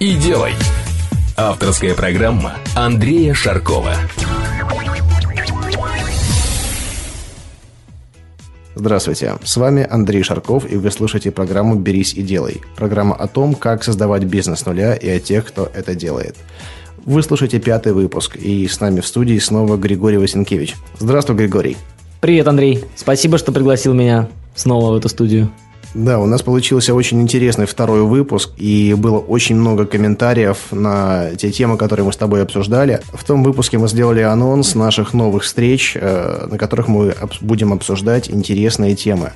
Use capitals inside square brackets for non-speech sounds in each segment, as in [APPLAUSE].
и делай. Авторская программа Андрея Шаркова. Здравствуйте, с вами Андрей Шарков, и вы слушаете программу «Берись и делай». Программа о том, как создавать бизнес с нуля и о тех, кто это делает. Вы слушаете пятый выпуск, и с нами в студии снова Григорий Васенкевич. Здравствуй, Григорий. Привет, Андрей. Спасибо, что пригласил меня снова в эту студию. Да, у нас получился очень интересный второй выпуск, и было очень много комментариев на те темы, которые мы с тобой обсуждали. В том выпуске мы сделали анонс наших новых встреч, э, на которых мы будем обсуждать интересные темы.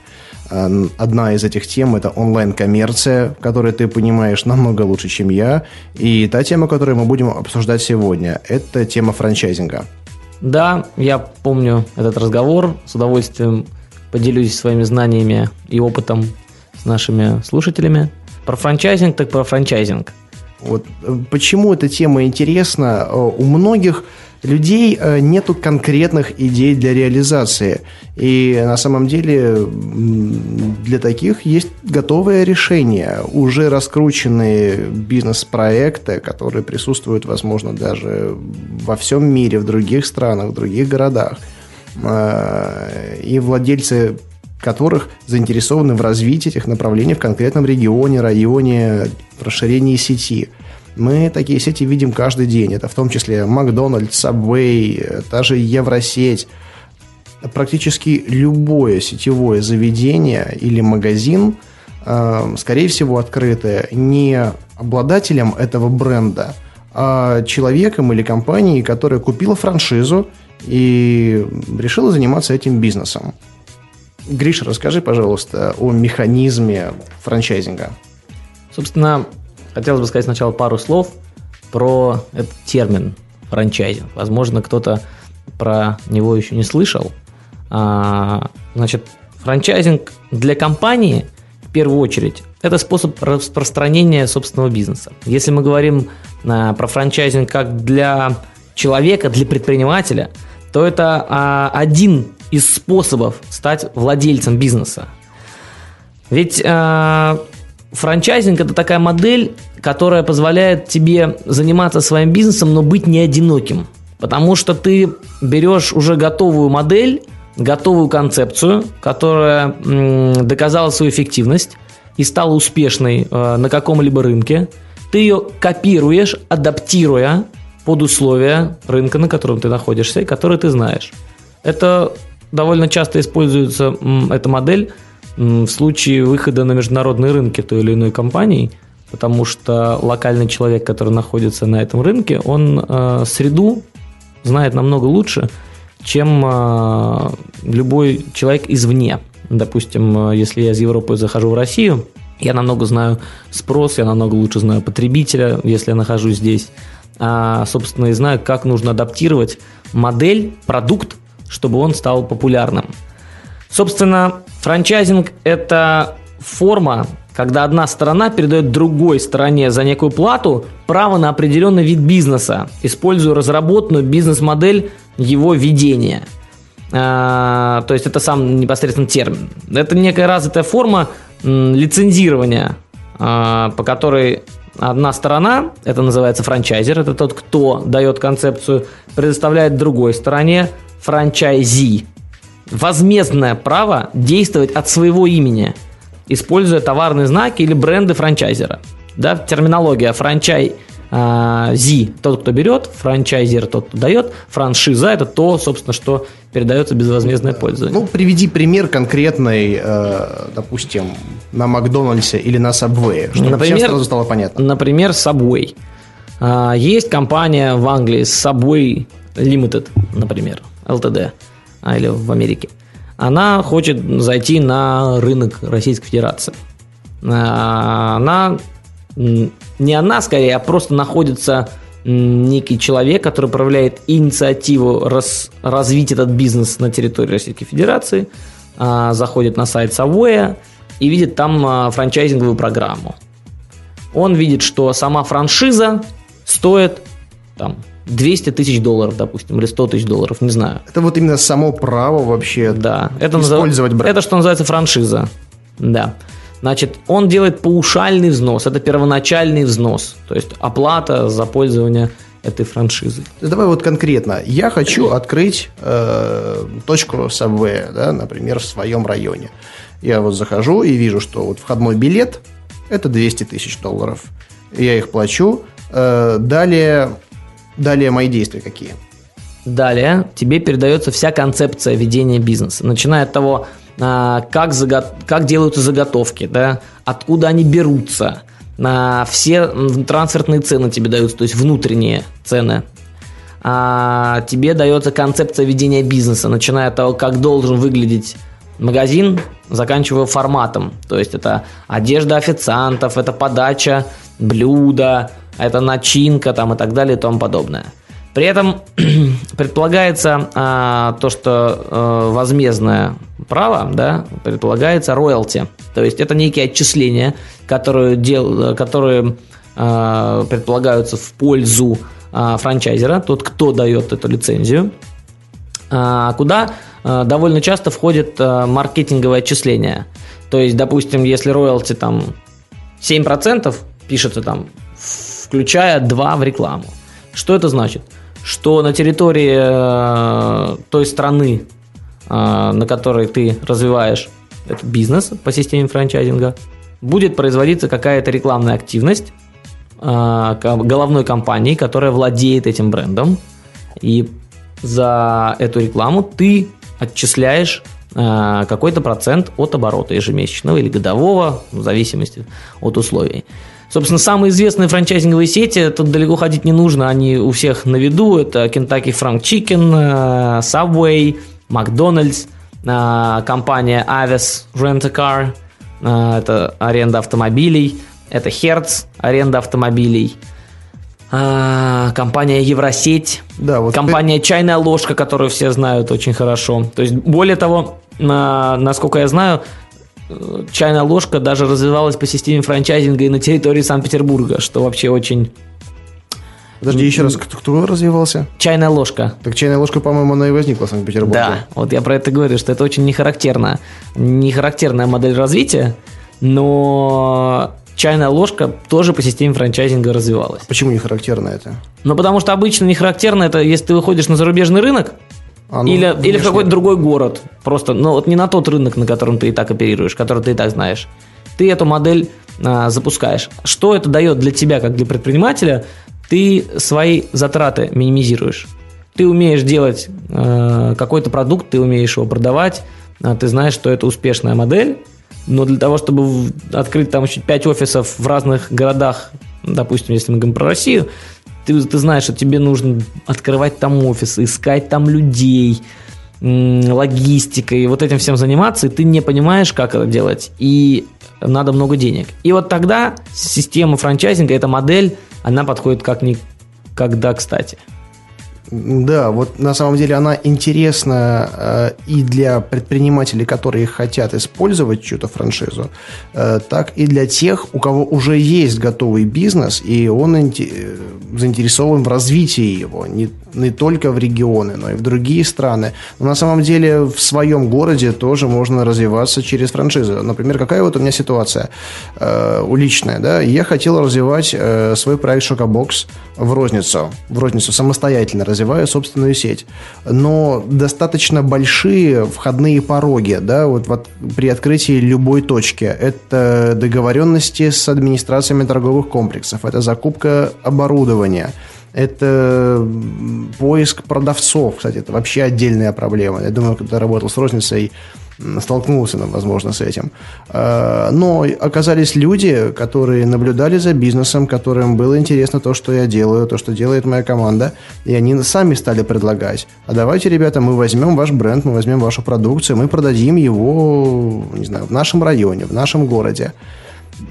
Э, одна из этих тем – это онлайн-коммерция, которую ты понимаешь намного лучше, чем я. И та тема, которую мы будем обсуждать сегодня – это тема франчайзинга. Да, я помню этот разговор. С удовольствием поделюсь своими знаниями и опытом с нашими слушателями. Про франчайзинг, так про франчайзинг. Вот э, почему эта тема интересна? Э, у многих людей э, нету конкретных идей для реализации. И на самом деле для таких есть готовое решение, уже раскрученные бизнес-проекты, которые присутствуют, возможно, даже во всем мире, в других странах, в других городах. И владельцы которых заинтересованы в развитии этих направлений в конкретном регионе, районе, расширении сети. Мы такие сети видим каждый день. Это в том числе Макдональдс, Subway, та же Евросеть. Практически любое сетевое заведение или магазин, э, скорее всего, открытое не обладателем этого бренда, а человеком или компанией, которая купила франшизу и решила заниматься этим бизнесом. Гриша, расскажи, пожалуйста, о механизме франчайзинга. Собственно, хотелось бы сказать сначала пару слов про этот термин франчайзинг. Возможно, кто-то про него еще не слышал. А, значит, франчайзинг для компании в первую очередь это способ распространения собственного бизнеса. Если мы говорим а, про франчайзинг как для человека, для предпринимателя, то это а, один из способов стать владельцем бизнеса. Ведь э, франчайзинг это такая модель, которая позволяет тебе заниматься своим бизнесом, но быть не одиноким. Потому что ты берешь уже готовую модель, готовую концепцию, которая м, доказала свою эффективность и стала успешной э, на каком-либо рынке. Ты ее копируешь, адаптируя под условия рынка, на котором ты находишься и который ты знаешь. Это довольно часто используется эта модель в случае выхода на международные рынки той или иной компании, потому что локальный человек, который находится на этом рынке, он э, среду знает намного лучше, чем э, любой человек извне. Допустим, э, если я из Европы захожу в Россию, я намного знаю спрос, я намного лучше знаю потребителя, если я нахожусь здесь. А, собственно, и знаю, как нужно адаптировать модель, продукт чтобы он стал популярным. Собственно, франчайзинг – это форма, когда одна сторона передает другой стороне за некую плату право на определенный вид бизнеса, используя разработанную бизнес-модель его ведения. А, то есть это сам непосредственно термин. Это некая развитая форма лицензирования, а, по которой одна сторона, это называется франчайзер, это тот, кто дает концепцию, предоставляет другой стороне франчайзи возмездное право действовать от своего имени, используя товарные знаки или бренды франчайзера. Да, терминология франчайзи – тот, кто берет, франчайзер – тот, кто дает, франшиза – это то, собственно, что передается безвозмездное пользование. Ну, приведи пример конкретный, э, допустим, на Макдональдсе или на Subway, чтобы например, всем сразу стало понятно. Например, Subway. А, есть компания в Англии Subway Limited, например. ЛТД, а, или в Америке, она хочет зайти на рынок Российской Федерации. А, она не она скорее, а просто находится некий человек, который проявляет инициативу раз, развить этот бизнес на территории Российской Федерации, а, заходит на сайт Subway и видит там а, франчайзинговую программу. Он видит, что сама франшиза стоит там 200 тысяч долларов, допустим, или 100 тысяч долларов, не знаю. Это вот именно само право вообще да. это использовать бренд. Это что называется франшиза. Да. Значит, он делает паушальный взнос, это первоначальный взнос, то есть оплата за пользование этой франшизы. Давай вот конкретно. Я хочу открыть э, точку Subway, да, например, в своем районе. Я вот захожу и вижу, что вот входной билет – это 200 тысяч долларов. Я их плачу. Э, далее, далее мои действия какие? Далее тебе передается вся концепция ведения бизнеса, начиная от того, а, как, заго... как делаются заготовки, да, откуда они берутся, все трансферные цены тебе даются, то есть внутренние цены. А тебе дается концепция ведения бизнеса, начиная от того, как должен выглядеть магазин, заканчивая форматом. То есть это одежда официантов, это подача блюда, это начинка там, и так далее и тому подобное. При этом [CLEARS THROAT] предполагается а, то, что а, возмездное право, да, предполагается роялти. То есть это некие отчисления, которые, дел, которые а, предполагаются в пользу а, франчайзера, тот, кто дает эту лицензию, а, куда а, довольно часто входит а, маркетинговое отчисление. То есть, допустим, если роялти там 7% пишется там, включая 2 в рекламу. Что это значит? что на территории э, той страны, э, на которой ты развиваешь этот бизнес по системе франчайзинга, будет производиться какая-то рекламная активность э, головной компании, которая владеет этим брендом. И за эту рекламу ты отчисляешь какой-то процент от оборота ежемесячного или годового, в зависимости от условий. Собственно, самые известные франчайзинговые сети, тут далеко ходить не нужно, они у всех на виду. Это Kentucky Frank Chicken, э, Subway, McDonald's, э, компания Avis Rent a Car, э, это аренда автомобилей, это Hertz, аренда автомобилей, компания Евросеть, да, вот компания ты... Чайная ложка, которую все знают очень хорошо. То есть, более того, насколько я знаю, чайная ложка даже развивалась по системе франчайзинга и на территории Санкт-Петербурга, что вообще очень... Подожди, еще раз, кто, кто развивался? Чайная ложка. Так чайная ложка, по-моему, она и возникла в Санкт-Петербурге. Да, вот я про это говорю, что это очень нехарактерно. Нехарактерная модель развития, но чайная ложка тоже по системе франчайзинга развивалась. Почему не характерно это? Ну, потому что обычно не характерно это, если ты выходишь на зарубежный рынок, а, ну, или, или в какой-то другой город. Просто, ну вот не на тот рынок, на котором ты и так оперируешь, который ты и так знаешь. Ты эту модель а, запускаешь. Что это дает для тебя, как для предпринимателя? Ты свои затраты минимизируешь. Ты умеешь делать э, какой-то продукт, ты умеешь его продавать, э, ты знаешь, что это успешная модель, но для того, чтобы открыть там еще 5 офисов в разных городах, допустим, если мы говорим про Россию, ты, ты знаешь, что тебе нужно открывать там офис, искать там людей, логистикой, вот этим всем заниматься, и ты не понимаешь, как это делать, и надо много денег. И вот тогда система франчайзинга, эта модель, она подходит как никогда кстати. Да, вот на самом деле она интересна э, и для предпринимателей, которые хотят использовать чью-то франшизу, э, так и для тех, у кого уже есть готовый бизнес, и он инте- заинтересован в развитии его, не, не только в регионы, но и в другие страны. Но на самом деле в своем городе тоже можно развиваться через франшизу. Например, какая вот у меня ситуация э, уличная, да, я хотел развивать э, свой проект Шокобокс в розницу, в розницу самостоятельно развиваю собственную сеть. Но достаточно большие входные пороги, да, вот, вот при открытии любой точки. Это договоренности с администрациями торговых комплексов, это закупка оборудования, это поиск продавцов, кстати, это вообще отдельная проблема. Я думаю, когда работал с розницей, столкнулся, возможно, с этим. А, но оказались люди, которые наблюдали за бизнесом, которым было интересно то, что я делаю, то, что делает моя команда, и они сами стали предлагать. А давайте, ребята, мы возьмем ваш бренд, мы возьмем вашу продукцию, мы продадим его, не знаю, в нашем районе, в нашем городе.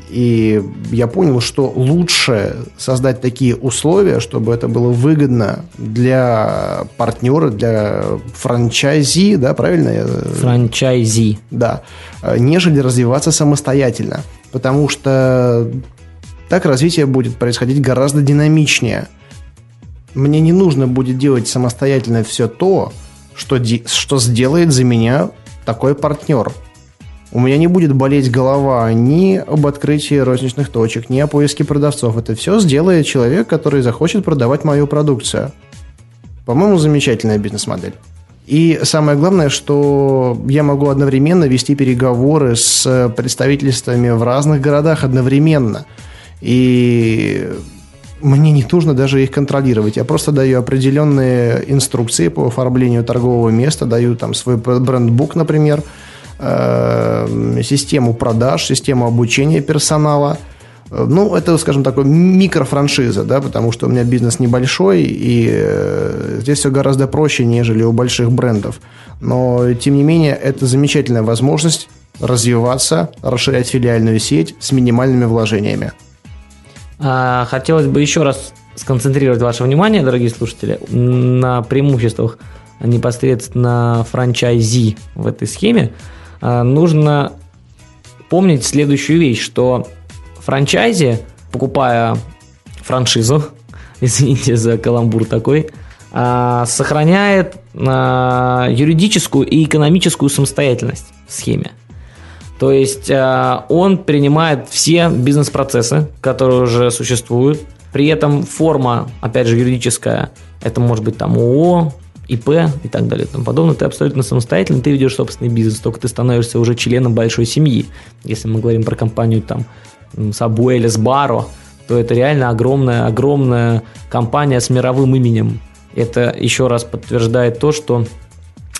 И я понял, что лучше создать такие условия, чтобы это было выгодно для партнера, для франчайзи, да, правильно? Франчайзи. Да, нежели развиваться самостоятельно. Потому что так развитие будет происходить гораздо динамичнее. Мне не нужно будет делать самостоятельно все то, что, что сделает за меня такой партнер – у меня не будет болеть голова ни об открытии розничных точек, ни о поиске продавцов. Это все сделает человек, который захочет продавать мою продукцию. По-моему, замечательная бизнес-модель. И самое главное, что я могу одновременно вести переговоры с представительствами в разных городах одновременно. И мне не нужно даже их контролировать. Я просто даю определенные инструкции по оформлению торгового места, даю там свой брендбук, например, Э, систему продаж, систему обучения персонала. Э, ну, это, скажем, такой микрофраншиза, да, потому что у меня бизнес небольшой, и э, здесь все гораздо проще, нежели у больших брендов. Но, тем не менее, это замечательная возможность развиваться, расширять филиальную сеть с минимальными вложениями. А, хотелось бы еще раз сконцентрировать ваше внимание, дорогие слушатели, на преимуществах непосредственно франчайзи в этой схеме. А, нужно помнить следующую вещь, что франчайзи, покупая франшизу, [LAUGHS] извините за каламбур такой, а, сохраняет а, юридическую и экономическую самостоятельность в схеме. То есть он принимает все бизнес-процессы, которые уже существуют. При этом форма, опять же, юридическая, это может быть там ООО, ИП и так далее и тому подобное, ты абсолютно самостоятельно, ты ведешь собственный бизнес, только ты становишься уже членом большой семьи. Если мы говорим про компанию там Subway или Sbarro, то это реально огромная, огромная компания с мировым именем. Это еще раз подтверждает то, что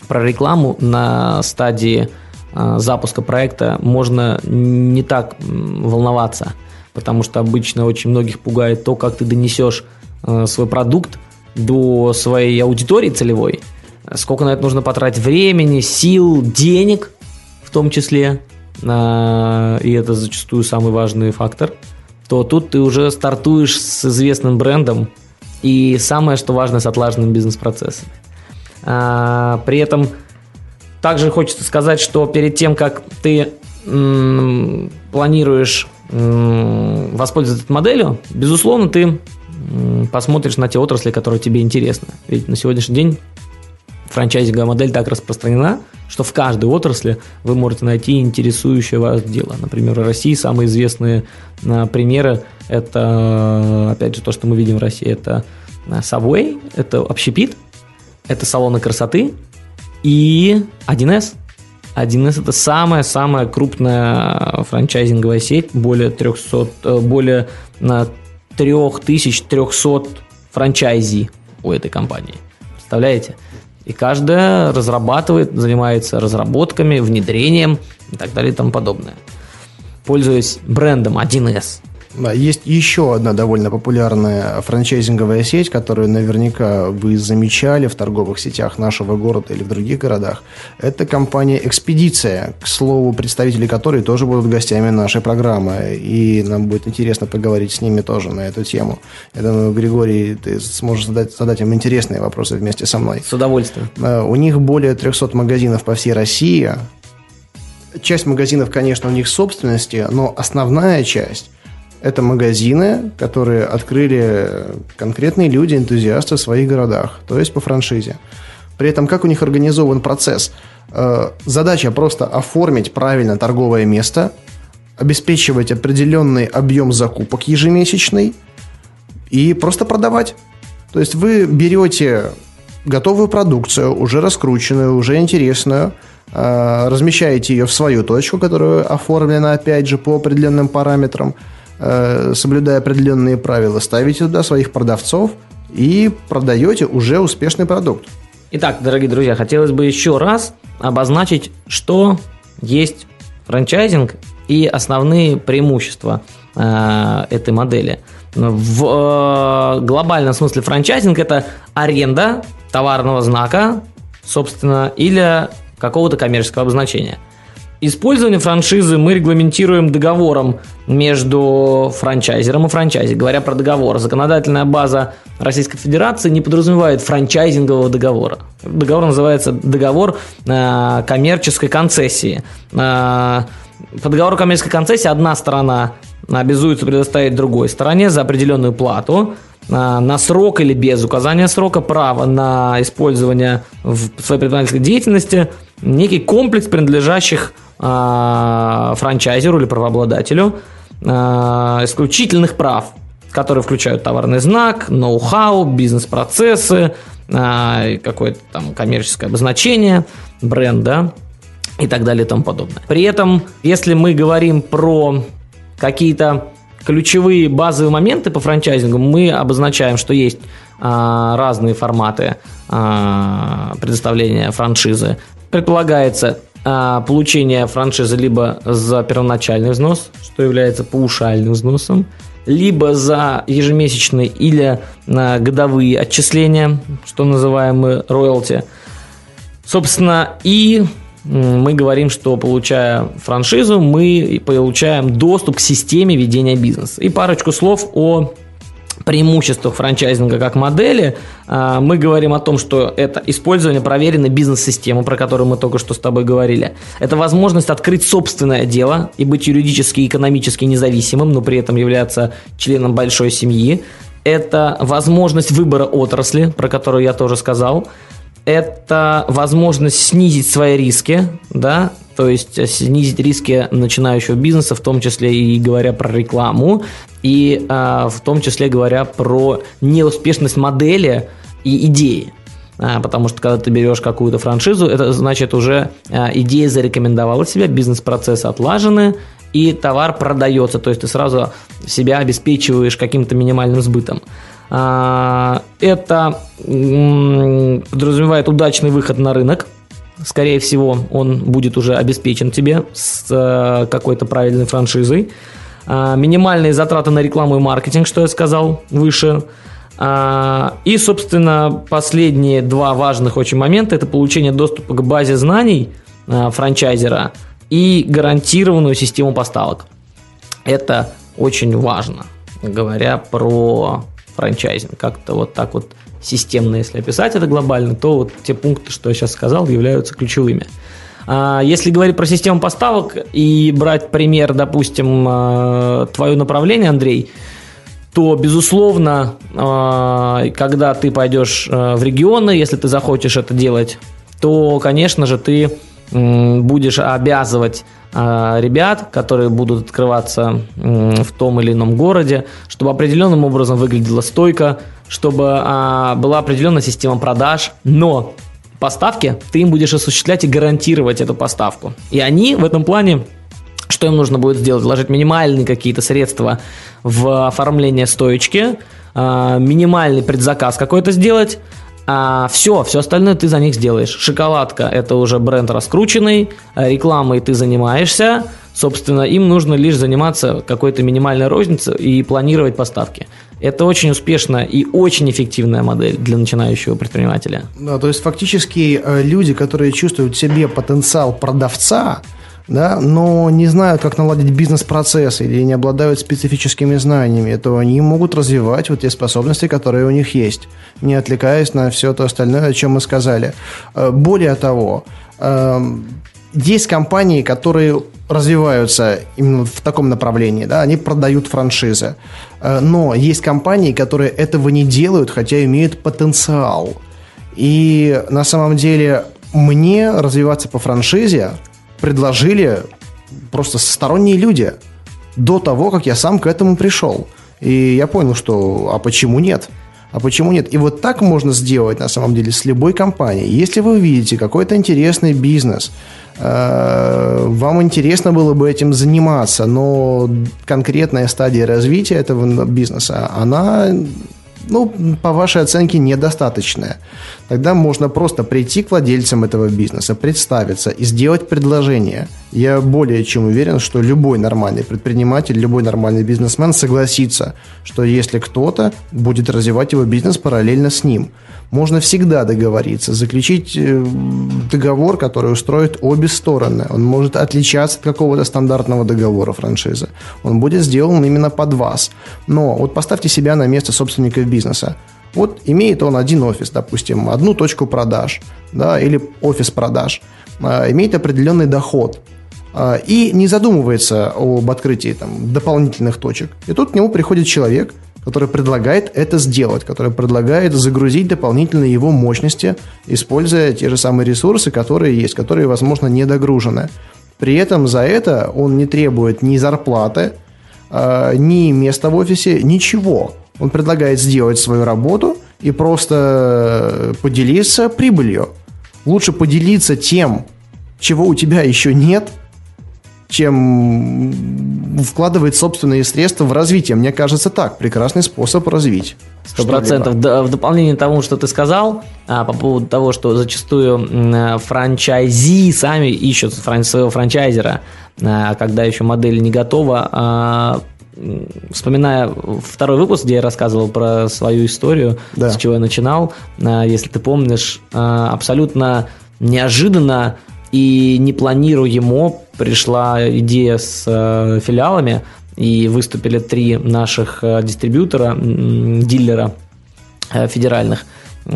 про рекламу на стадии э, запуска проекта можно не так волноваться, потому что обычно очень многих пугает то, как ты донесешь э, свой продукт до своей аудитории целевой, сколько на это нужно потратить времени, сил, денег в том числе, и это зачастую самый важный фактор, то тут ты уже стартуешь с известным брендом и самое, что важно, с отлаженным бизнес-процессом. А, при этом также хочется сказать, что перед тем, как ты планируешь воспользоваться моделью, безусловно, ты посмотришь на те отрасли, которые тебе интересны. Ведь на сегодняшний день франчайзинговая модель так распространена, что в каждой отрасли вы можете найти интересующее вас дело. Например, в России самые известные а, примеры – это, опять же, то, что мы видим в России, это а, Subway, это общепит, это салоны красоты и 1С. 1С – это самая-самая крупная франчайзинговая сеть, более 300, э, более 3300 франчайзи у этой компании. Представляете? И каждая разрабатывает, занимается разработками, внедрением и так далее и тому подобное. Пользуясь брендом 1С, да, есть еще одна довольно популярная франчайзинговая сеть, которую наверняка вы замечали в торговых сетях нашего города или в других городах. Это компания «Экспедиция», к слову, представители которой тоже будут гостями нашей программы. И нам будет интересно поговорить с ними тоже на эту тему. Я думаю, Григорий, ты сможешь задать, задать им интересные вопросы вместе со мной. С удовольствием. Э, у них более 300 магазинов по всей России. Часть магазинов, конечно, у них собственности, но основная часть – это магазины, которые открыли конкретные люди, энтузиасты в своих городах, то есть по франшизе. При этом как у них организован процесс? Э, задача просто оформить правильно торговое место, обеспечивать определенный объем закупок ежемесячный и просто продавать. То есть вы берете готовую продукцию, уже раскрученную, уже интересную, э, размещаете ее в свою точку, которая оформлена, опять же, по определенным параметрам – соблюдая определенные правила, ставите туда своих продавцов и продаете уже успешный продукт. Итак, дорогие друзья, хотелось бы еще раз обозначить, что есть франчайзинг и основные преимущества э, этой модели. В э, глобальном смысле франчайзинг это аренда товарного знака, собственно, или какого-то коммерческого обозначения. Использование франшизы мы регламентируем договором между франчайзером и франчайзи. Говоря про договор, законодательная база Российской Федерации не подразумевает франчайзингового договора. Договор называется договор э, коммерческой концессии. Э, по договору коммерческой концессии одна сторона обязуется предоставить другой стороне за определенную плату э, на срок или без указания срока право на использование в своей предпринимательской деятельности некий комплекс принадлежащих э, франчайзеру или правообладателю э, исключительных прав, которые включают товарный знак, ноу-хау, бизнес-процессы, э, какое-то там коммерческое обозначение бренда и так далее и тому подобное. При этом, если мы говорим про какие-то ключевые базовые моменты по франчайзингу, мы обозначаем, что есть разные форматы предоставления франшизы. Предполагается а, получение франшизы либо за первоначальный взнос, что является паушальным взносом, либо за ежемесячные или а, годовые отчисления, что называемые роялти. Собственно, и мы говорим, что получая франшизу, мы получаем доступ к системе ведения бизнеса. И парочку слов о преимуществах франчайзинга как модели, а, мы говорим о том, что это использование проверенной бизнес-системы, про которую мы только что с тобой говорили. Это возможность открыть собственное дело и быть юридически и экономически независимым, но при этом являться членом большой семьи. Это возможность выбора отрасли, про которую я тоже сказал это возможность снизить свои риски, да, то есть снизить риски начинающего бизнеса, в том числе и говоря про рекламу, и э, в том числе говоря про неуспешность модели и идеи. А, потому что когда ты берешь какую-то франшизу, это значит уже а, идея зарекомендовала себя, бизнес-процессы отлажены, и товар продается, то есть ты сразу себя обеспечиваешь каким-то минимальным сбытом. А, это подразумевает удачный выход на рынок. Скорее всего, он будет уже обеспечен тебе с какой-то правильной франшизой. А, минимальные затраты на рекламу и маркетинг, что я сказал выше. А, и, собственно, последние два важных очень момента – это получение доступа к базе знаний франчайзера и гарантированную систему поставок. Это очень важно, говоря про франчайзинг. Как-то вот так вот системно, если описать это глобально, то вот те пункты, что я сейчас сказал, являются ключевыми. А, если говорить про систему поставок и брать пример, допустим, а, твое направление, Андрей, то, безусловно, а, когда ты пойдешь в регионы, если ты захочешь это делать, то, конечно же, ты будешь обязывать ребят, которые будут открываться в том или ином городе, чтобы определенным образом выглядела стойка, чтобы была определенная система продаж, но поставки ты им будешь осуществлять и гарантировать эту поставку. И они в этом плане что им нужно будет сделать? Вложить минимальные какие-то средства в оформление стоечки, а, минимальный предзаказ какой-то сделать, а все, все остальное ты за них сделаешь. Шоколадка – это уже бренд раскрученный, а рекламой ты занимаешься, собственно, им нужно лишь заниматься какой-то минимальной розницей и планировать поставки. Это очень успешная и очень эффективная модель для начинающего предпринимателя. Да, то есть фактически э, люди, которые чувствуют в себе потенциал продавца, да, но не знают, как наладить бизнес-процесс или не обладают специфическими знаниями, то они могут развивать вот те способности, которые у них есть, не отвлекаясь на все то остальное, о чем мы сказали. Э, более того, эм, есть компании, которые развиваются именно в таком направлении, да, они продают франшизы. Э, но есть компании, которые этого не делают, хотя имеют потенциал. И на самом деле мне развиваться по франшизе предложили просто сторонние люди до того, как я сам к этому пришел. И я понял, что а почему нет? А почему нет? И вот так можно сделать на самом деле с любой компанией. Если вы увидите какой-то интересный бизнес, э, вам интересно было бы этим заниматься, но конкретная стадия развития этого бизнеса, она ну, по вашей оценке, недостаточное. Тогда можно просто прийти к владельцам этого бизнеса, представиться и сделать предложение. Я более чем уверен, что любой нормальный предприниматель, любой нормальный бизнесмен согласится, что если кто-то будет развивать его бизнес параллельно с ним – можно всегда договориться, заключить э, договор, который устроит обе стороны. Он может отличаться от какого-то стандартного договора франшизы. Он будет сделан именно под вас. Но вот поставьте себя на место собственников бизнеса. Вот имеет он один офис, допустим, одну точку продаж, да, или офис продаж, а, имеет определенный доход а, и не задумывается об открытии там, дополнительных точек. И тут к нему приходит человек, который предлагает это сделать, который предлагает загрузить дополнительные его мощности, используя те же самые ресурсы, которые есть, которые, возможно, не догружены. При этом за это он не требует ни зарплаты, а, ни места в офисе, ничего. Он предлагает сделать свою работу и просто поделиться прибылью. Лучше поделиться тем, чего у тебя еще нет – чем вкладывать собственные средства в развитие. Мне кажется, так. Прекрасный способ развить. Сто процентов. В дополнение к тому, что ты сказал, а, по поводу того, что зачастую франчайзи сами ищут своего франчайзера, а, когда еще модель не готова. А, вспоминая второй выпуск, где я рассказывал про свою историю, да. с чего я начинал, если ты помнишь, абсолютно неожиданно и непланируемо пришла идея с э, филиалами, и выступили три наших э, дистрибьютора, дилера э, федеральных,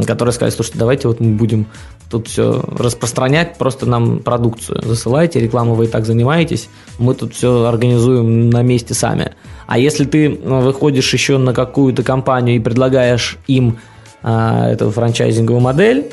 которые сказали, слушайте, давайте вот мы будем тут все распространять, просто нам продукцию засылайте, рекламу вы и так занимаетесь, мы тут все организуем на месте сами. А если ты выходишь еще на какую-то компанию и предлагаешь им а, эту франчайзинговую модель,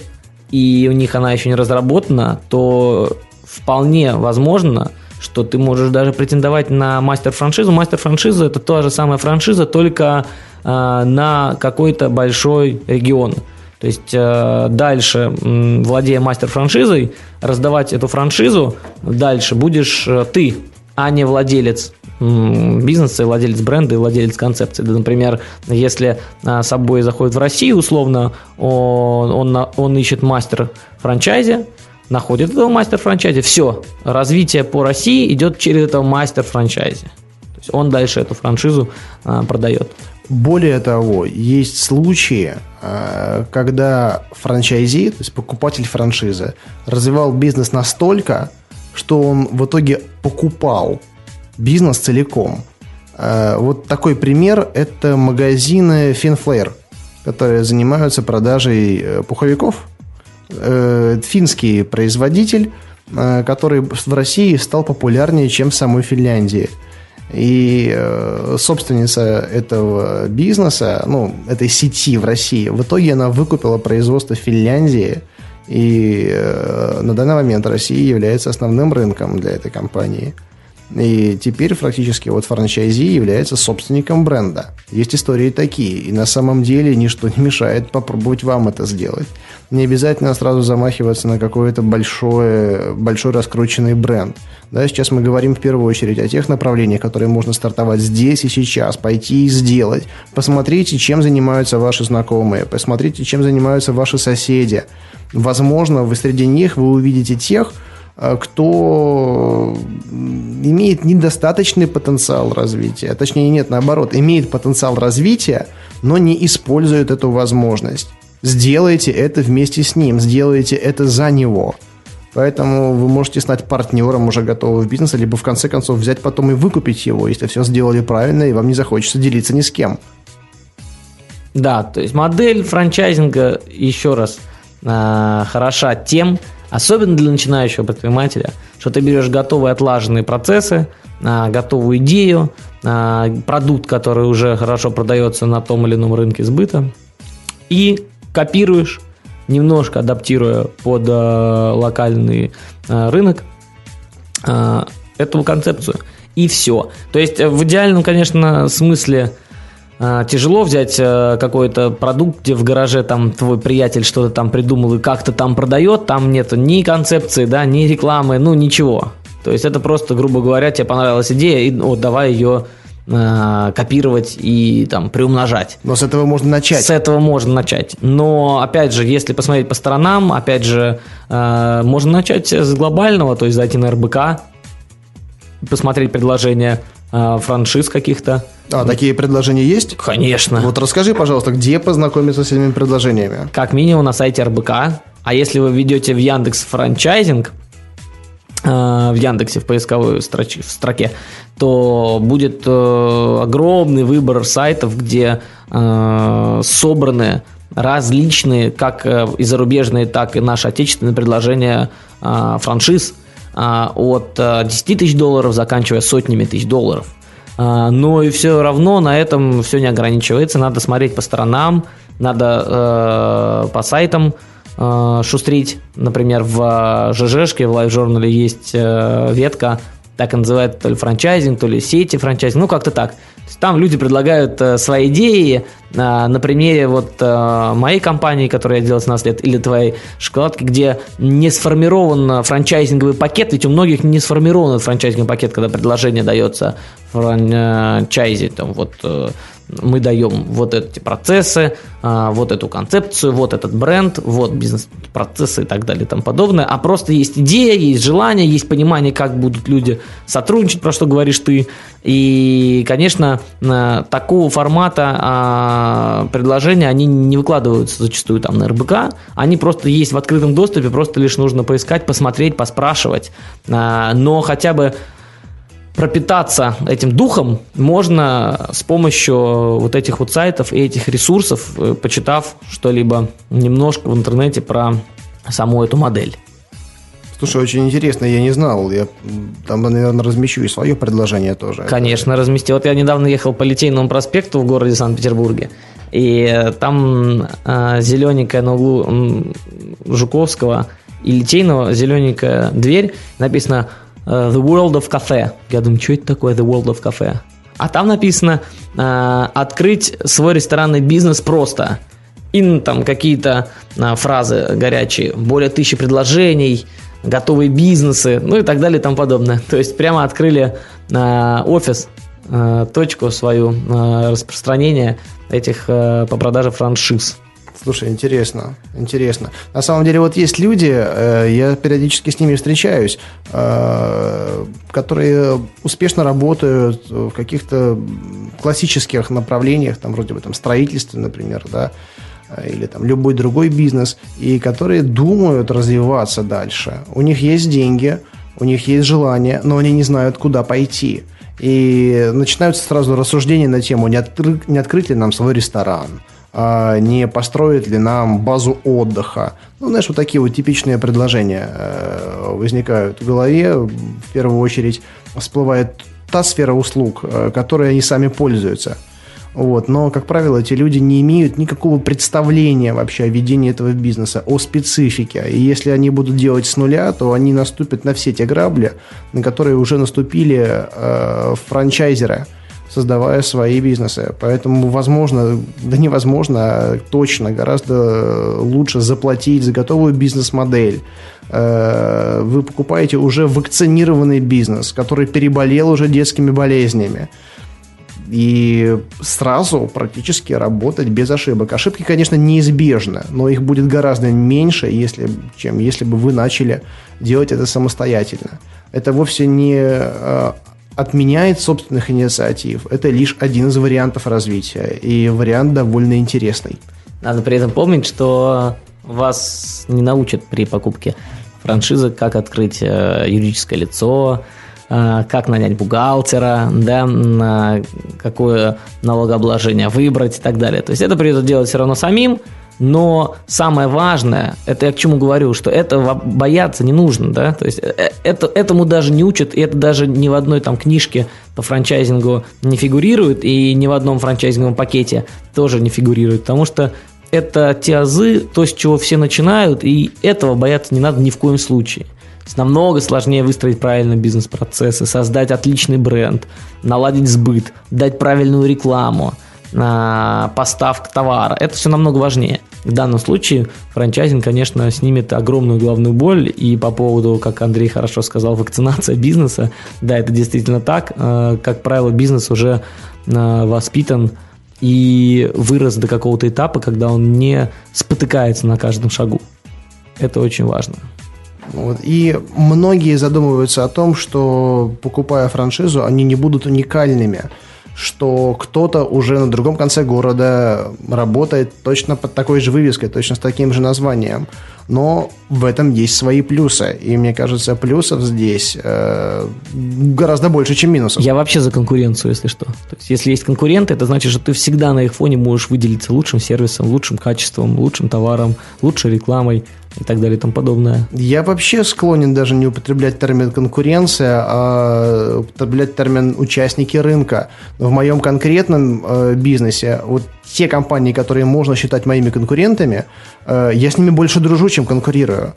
и у них она еще не разработана, то вполне возможно, что ты можешь даже претендовать на мастер-франшизу. Мастер-франшиза – это та же самая франшиза, только э, на какой-то большой регион. То есть э, дальше, владея мастер-франшизой, раздавать эту франшизу дальше будешь э, ты, а не владелец бизнеса, владелец бренда и владелец концепции. Да, например, если а, собой заходит в Россию, условно, он, он, он ищет мастер франчайзе, находит этого мастер франчайзе, все, развитие по России идет через этого мастер франчайзе. То есть он дальше эту франшизу а, продает. Более того, есть случаи, а, когда франчайзи, то есть покупатель франшизы, развивал бизнес настолько, что он в итоге покупал бизнес целиком. Э, вот такой пример – это магазины Finflare, которые занимаются продажей э, пуховиков. Э, финский производитель, который в России стал популярнее, чем в самой Финляндии. И собственница этого бизнеса, ну, этой сети в России, в итоге она выкупила производство Финляндии, и на данный момент Россия является основным рынком для этой компании – и теперь практически вот франчайзи является собственником бренда. Есть истории такие, и на самом деле ничто не мешает попробовать вам это сделать. Не обязательно сразу замахиваться на какой-то большой, большой раскрученный бренд. Да, сейчас мы говорим в первую очередь о тех направлениях, которые можно стартовать здесь и сейчас, пойти и сделать. Посмотрите, чем занимаются ваши знакомые, посмотрите, чем занимаются ваши соседи. Возможно, вы среди них вы увидите тех, кто имеет недостаточный потенциал развития, точнее нет, наоборот, имеет потенциал развития, но не использует эту возможность. Сделайте это вместе с ним, сделайте это за него. Поэтому вы можете стать партнером уже готового бизнеса, либо в конце концов взять потом и выкупить его, если все сделали правильно, и вам не захочется делиться ни с кем. Да, то есть модель франчайзинга, еще раз, э, хороша тем, Особенно для начинающего предпринимателя, что ты берешь готовые отлаженные процессы, а, готовую идею, а, продукт, который уже хорошо продается на том или ином рынке сбыта, и копируешь, немножко адаптируя под а, локальный рынок эту концепцию. И все. То есть в идеальном, конечно, смысле тяжело взять э, какой-то продукт, где в гараже там твой приятель что-то там придумал и как-то там продает, там нет ни концепции, да, ни рекламы, ну ничего. То есть это просто, грубо говоря, тебе понравилась идея, и вот давай ее э, копировать и там приумножать. Но с этого можно начать. С этого можно начать. Но, опять же, если посмотреть по сторонам, опять же, э, можно начать с глобального, то есть зайти на РБК, посмотреть предложения э, франшиз каких-то. А, такие предложения есть? Конечно. Вот расскажи, пожалуйста, где познакомиться с этими предложениями? Как минимум на сайте РБК. А если вы ведете в Яндекс франчайзинг, э, в Яндексе в поисковой строч, в строке, то будет э, огромный выбор сайтов, где э, собраны различные, как э, и зарубежные, так и наши отечественные предложения э, франшиз от э, 10 тысяч долларов, заканчивая сотнями тысяч долларов. Э, но и все равно на этом все не ограничивается. Надо смотреть по сторонам, надо э, по сайтам э, шустрить. Например, в ЖЖшке, в лайв-журнале есть э, ветка, так и называют то ли франчайзинг, то ли сети франчайзинг, ну как-то так. Там люди предлагают э, свои идеи э, на примере вот э, моей компании, которая я делал 17 лет, или твоей шоколадки, где не сформирован франчайзинговый пакет, ведь у многих не сформирован франчайзинговый пакет, когда предложение дается франчайзе, там вот э, мы даем вот эти процессы, а, вот эту концепцию, вот этот бренд, вот бизнес-процессы и так далее и тому подобное. А просто есть идея, есть желание, есть понимание, как будут люди сотрудничать, про что говоришь ты. И, конечно, такого формата а, предложения, они не выкладываются зачастую там на РБК, они просто есть в открытом доступе, просто лишь нужно поискать, посмотреть, поспрашивать. А, но хотя бы пропитаться этим духом можно с помощью вот этих вот сайтов и этих ресурсов, э, почитав что-либо немножко в интернете про саму эту модель. Слушай, очень интересно, я не знал. Я там, наверное, размещу и свое предложение тоже. Конечно, разместил. Вот я недавно ехал по Литейному проспекту в городе Санкт-Петербурге, и там э, зелененькая на углу Жуковского и Литейного зелененькая дверь, написано The World of Cafe. Я думаю, что это такое The World of Cafe? А там написано э, открыть свой ресторанный бизнес просто. И ну, там какие-то э, фразы горячие, более тысячи предложений, готовые бизнесы, ну и так далее и тому подобное. То есть прямо открыли э, офис, э, точку свою э, распространения этих э, по продаже франшиз. Слушай, интересно, интересно. На самом деле, вот есть люди, э, я периодически с ними встречаюсь, э, которые успешно работают в каких-то классических направлениях, там вроде бы там строительство, например, да, или там любой другой бизнес, и которые думают развиваться дальше. У них есть деньги, у них есть желание, но они не знают, куда пойти. И начинаются сразу рассуждения на тему, не, откры- не открыть ли нам свой ресторан, а не построить ли нам базу отдыха. Ну, знаешь, вот такие вот типичные предложения э, возникают в голове. В первую очередь всплывает та сфера услуг, э, которой они сами пользуются. Вот. Но, как правило, эти люди не имеют никакого представления вообще о ведении этого бизнеса, о специфике. И если они будут делать с нуля, то они наступят на все те грабли, на которые уже наступили э, франчайзеры – создавая свои бизнесы. Поэтому, возможно, да невозможно, а точно гораздо лучше заплатить за готовую бизнес-модель. Э, вы покупаете уже вакцинированный бизнес, который переболел уже детскими болезнями и сразу практически работать без ошибок. Ошибки, конечно, неизбежны, но их будет гораздо меньше, если, чем если бы вы начали делать это самостоятельно. Это вовсе не э, отменяет собственных инициатив. Это лишь один из вариантов развития, и вариант довольно интересный. Надо при этом помнить, что вас не научат при покупке франшизы, как открыть э, юридическое лицо, э, как нанять бухгалтера, да, на какое налогообложение выбрать и так далее. То есть это придется делать все равно самим, но самое важное, это я к чему говорю, что этого бояться не нужно, да, то есть э, это, этому даже не учат, и это даже ни в одной там книжке по франчайзингу не фигурирует, и ни в одном франчайзинговом пакете тоже не фигурирует, потому что это те азы, то, с чего все начинают, и этого бояться не надо ни в коем случае. Намного сложнее выстроить правильные бизнес-процессы, создать отличный бренд, наладить сбыт, дать правильную рекламу, а, поставка товара. Это все намного важнее. В данном случае франчайзинг, конечно, снимет огромную главную боль. И по поводу, как Андрей хорошо сказал, вакцинация бизнеса, да, это действительно так. А, как правило, бизнес уже а, воспитан и вырос до какого-то этапа, когда он не спотыкается на каждом шагу. Это очень важно. Вот. И многие задумываются о том, что покупая франшизу, они не будут уникальными что кто-то уже на другом конце города работает точно под такой же вывеской, точно с таким же названием. Но в этом есть свои плюсы. И мне кажется, плюсов здесь э, гораздо больше, чем минусов. Я вообще за конкуренцию, если что. То есть, если есть конкуренты, это значит, что ты всегда на их фоне можешь выделиться лучшим сервисом, лучшим качеством, лучшим товаром, лучшей рекламой и так далее и тому подобное. Я вообще склонен даже не употреблять термин конкуренция, а употреблять термин участники рынка. В моем конкретном э, бизнесе вот те компании, которые можно считать моими конкурентами, э, я с ними больше дружу, чем конкурирую.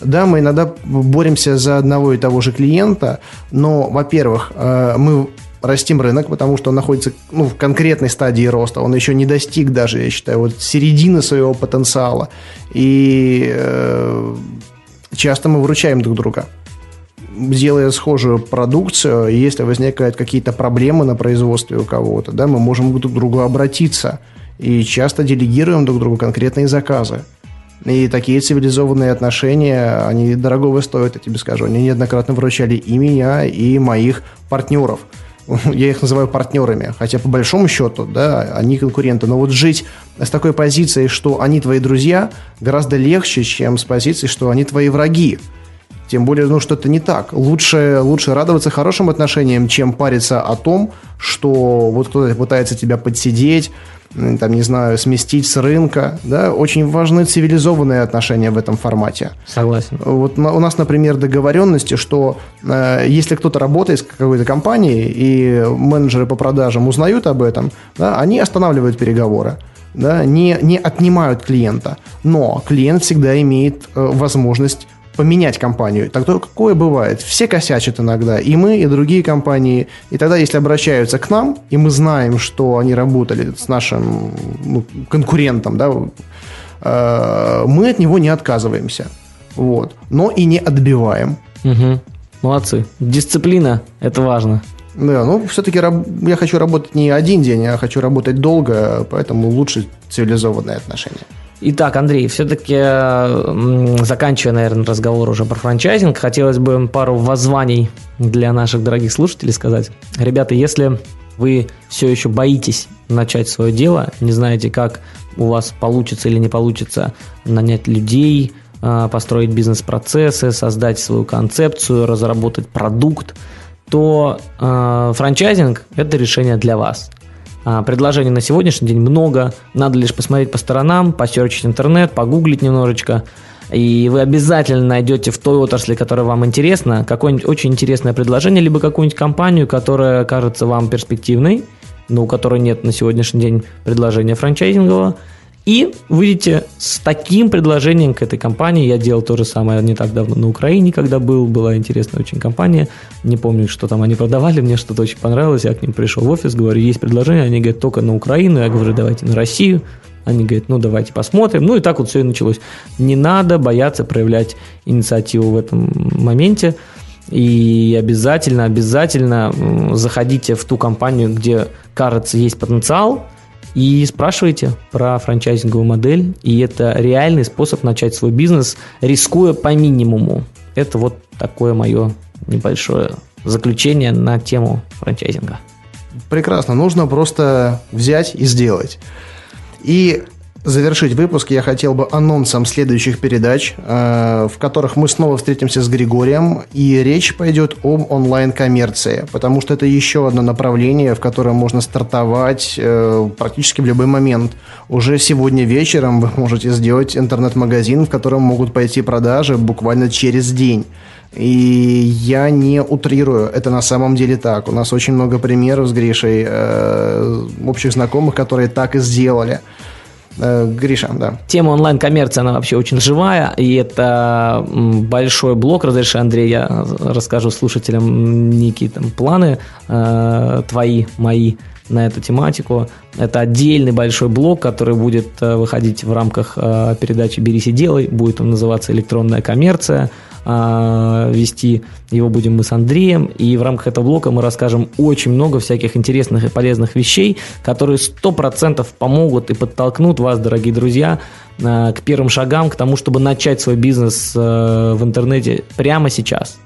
Да, мы иногда боремся за одного и того же клиента, но, во-первых, э, мы растим рынок, потому что он находится ну, в конкретной стадии роста. Он еще не достиг даже, я считаю, вот середины своего потенциала. И э, часто мы выручаем друг друга. Делая схожую продукцию, если возникают какие-то проблемы на производстве у кого-то, да, мы можем друг к другу обратиться. И часто делегируем друг другу конкретные заказы. И такие цивилизованные отношения, они дорогого стоят, я тебе скажу. Они неоднократно выручали и меня, и моих партнеров – [LAUGHS] я их называю партнерами, хотя по большому счету, да, они конкуренты. Но вот жить с такой позицией, что они твои друзья, гораздо легче, чем с позицией, что они твои враги. Тем более, ну, что это не так. Лучше, лучше радоваться хорошим отношениям, чем париться о том, что вот кто-то пытается тебя подсидеть, там, не знаю, сместить с рынка, да, очень важны цивилизованные отношения в этом формате. Согласен. Вот у нас, например, договоренности, что э, если кто-то работает с какой-то компанией, и менеджеры по продажам узнают об этом, да, они останавливают переговоры да, не, не отнимают клиента, но клиент всегда имеет э, возможность поменять компанию. Так то какое бывает? Все косячат иногда, и мы, и другие компании. И тогда, если обращаются к нам, и мы знаем, что они работали с нашим ну, конкурентом, да, э, мы от него не отказываемся. Вот. Но и не отбиваем. Угу. Молодцы. Дисциплина – это важно. Да, ну, все-таки я хочу работать не один день, а хочу работать долго, поэтому лучше цивилизованные отношения. Итак, Андрей, все-таки заканчивая, наверное, разговор уже про франчайзинг, хотелось бы пару воззваний для наших дорогих слушателей сказать. Ребята, если вы все еще боитесь начать свое дело, не знаете, как у вас получится или не получится нанять людей, а, построить бизнес-процессы, создать свою концепцию, разработать продукт, то э, франчайзинг – это решение для вас – предложений на сегодняшний день много. Надо лишь посмотреть по сторонам, посерчить интернет, погуглить немножечко. И вы обязательно найдете в той отрасли, которая вам интересна, какое-нибудь очень интересное предложение, либо какую-нибудь компанию, которая кажется вам перспективной, но у которой нет на сегодняшний день предложения франчайзингового – и выйдете с таким предложением к этой компании. Я делал то же самое не так давно на Украине, когда был. Была интересная очень компания. Не помню, что там они продавали. Мне что-то очень понравилось. Я к ним пришел в офис, говорю, есть предложение. Они говорят, только на Украину. Я говорю, давайте на Россию. Они говорят, ну давайте посмотрим. Ну и так вот все и началось. Не надо бояться проявлять инициативу в этом моменте. И обязательно, обязательно заходите в ту компанию, где, кажется, есть потенциал, и спрашивайте про франчайзинговую модель. И это реальный способ начать свой бизнес, рискуя по минимуму. Это вот такое мое небольшое заключение на тему франчайзинга. Прекрасно. Нужно просто взять и сделать. И завершить выпуск я хотел бы анонсом следующих передач, э, в которых мы снова встретимся с Григорием, и речь пойдет об онлайн-коммерции, потому что это еще одно направление, в котором можно стартовать э, практически в любой момент. Уже сегодня вечером вы можете сделать интернет-магазин, в котором могут пойти продажи буквально через день. И я не утрирую, это на самом деле так. У нас очень много примеров с Гришей э, общих знакомых, которые так и сделали. Э, Гриша, да. Тема онлайн-коммерции, она вообще очень живая, и это большой блок. Разреши, Андрей, я расскажу слушателям некие там планы э, твои, мои на эту тематику. Это отдельный большой блок, который будет э, выходить в рамках э, передачи «Берись и делай». Будет он называться «Электронная коммерция». А, вести его будем мы с Андреем. И в рамках этого блока мы расскажем очень много всяких интересных и полезных вещей, которые 100% помогут и подтолкнут вас, дорогие друзья, э, к первым шагам, к тому, чтобы начать свой бизнес в интернете прямо сейчас.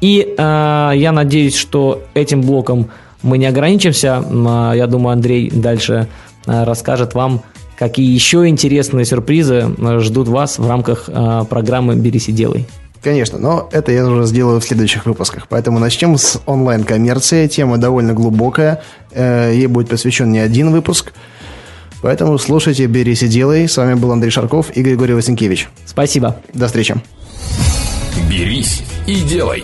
И э, я надеюсь, что этим блоком мы не ограничимся. Э, я думаю, Андрей дальше э, расскажет вам, какие еще интересные сюрпризы э, ждут вас в рамках э, программы «Берись и делай». Конечно, но это я уже сделаю в следующих выпусках. Поэтому начнем с онлайн-коммерции. Тема довольно глубокая. Э, ей будет посвящен не один выпуск. Поэтому слушайте «Берись и делай». С вами был Андрей Шарков и Григорий Васенкевич. Спасибо. До встречи. Берись и делай.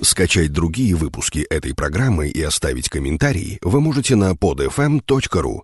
Скачать другие выпуски этой программы и оставить комментарии вы можете на podfm.ru.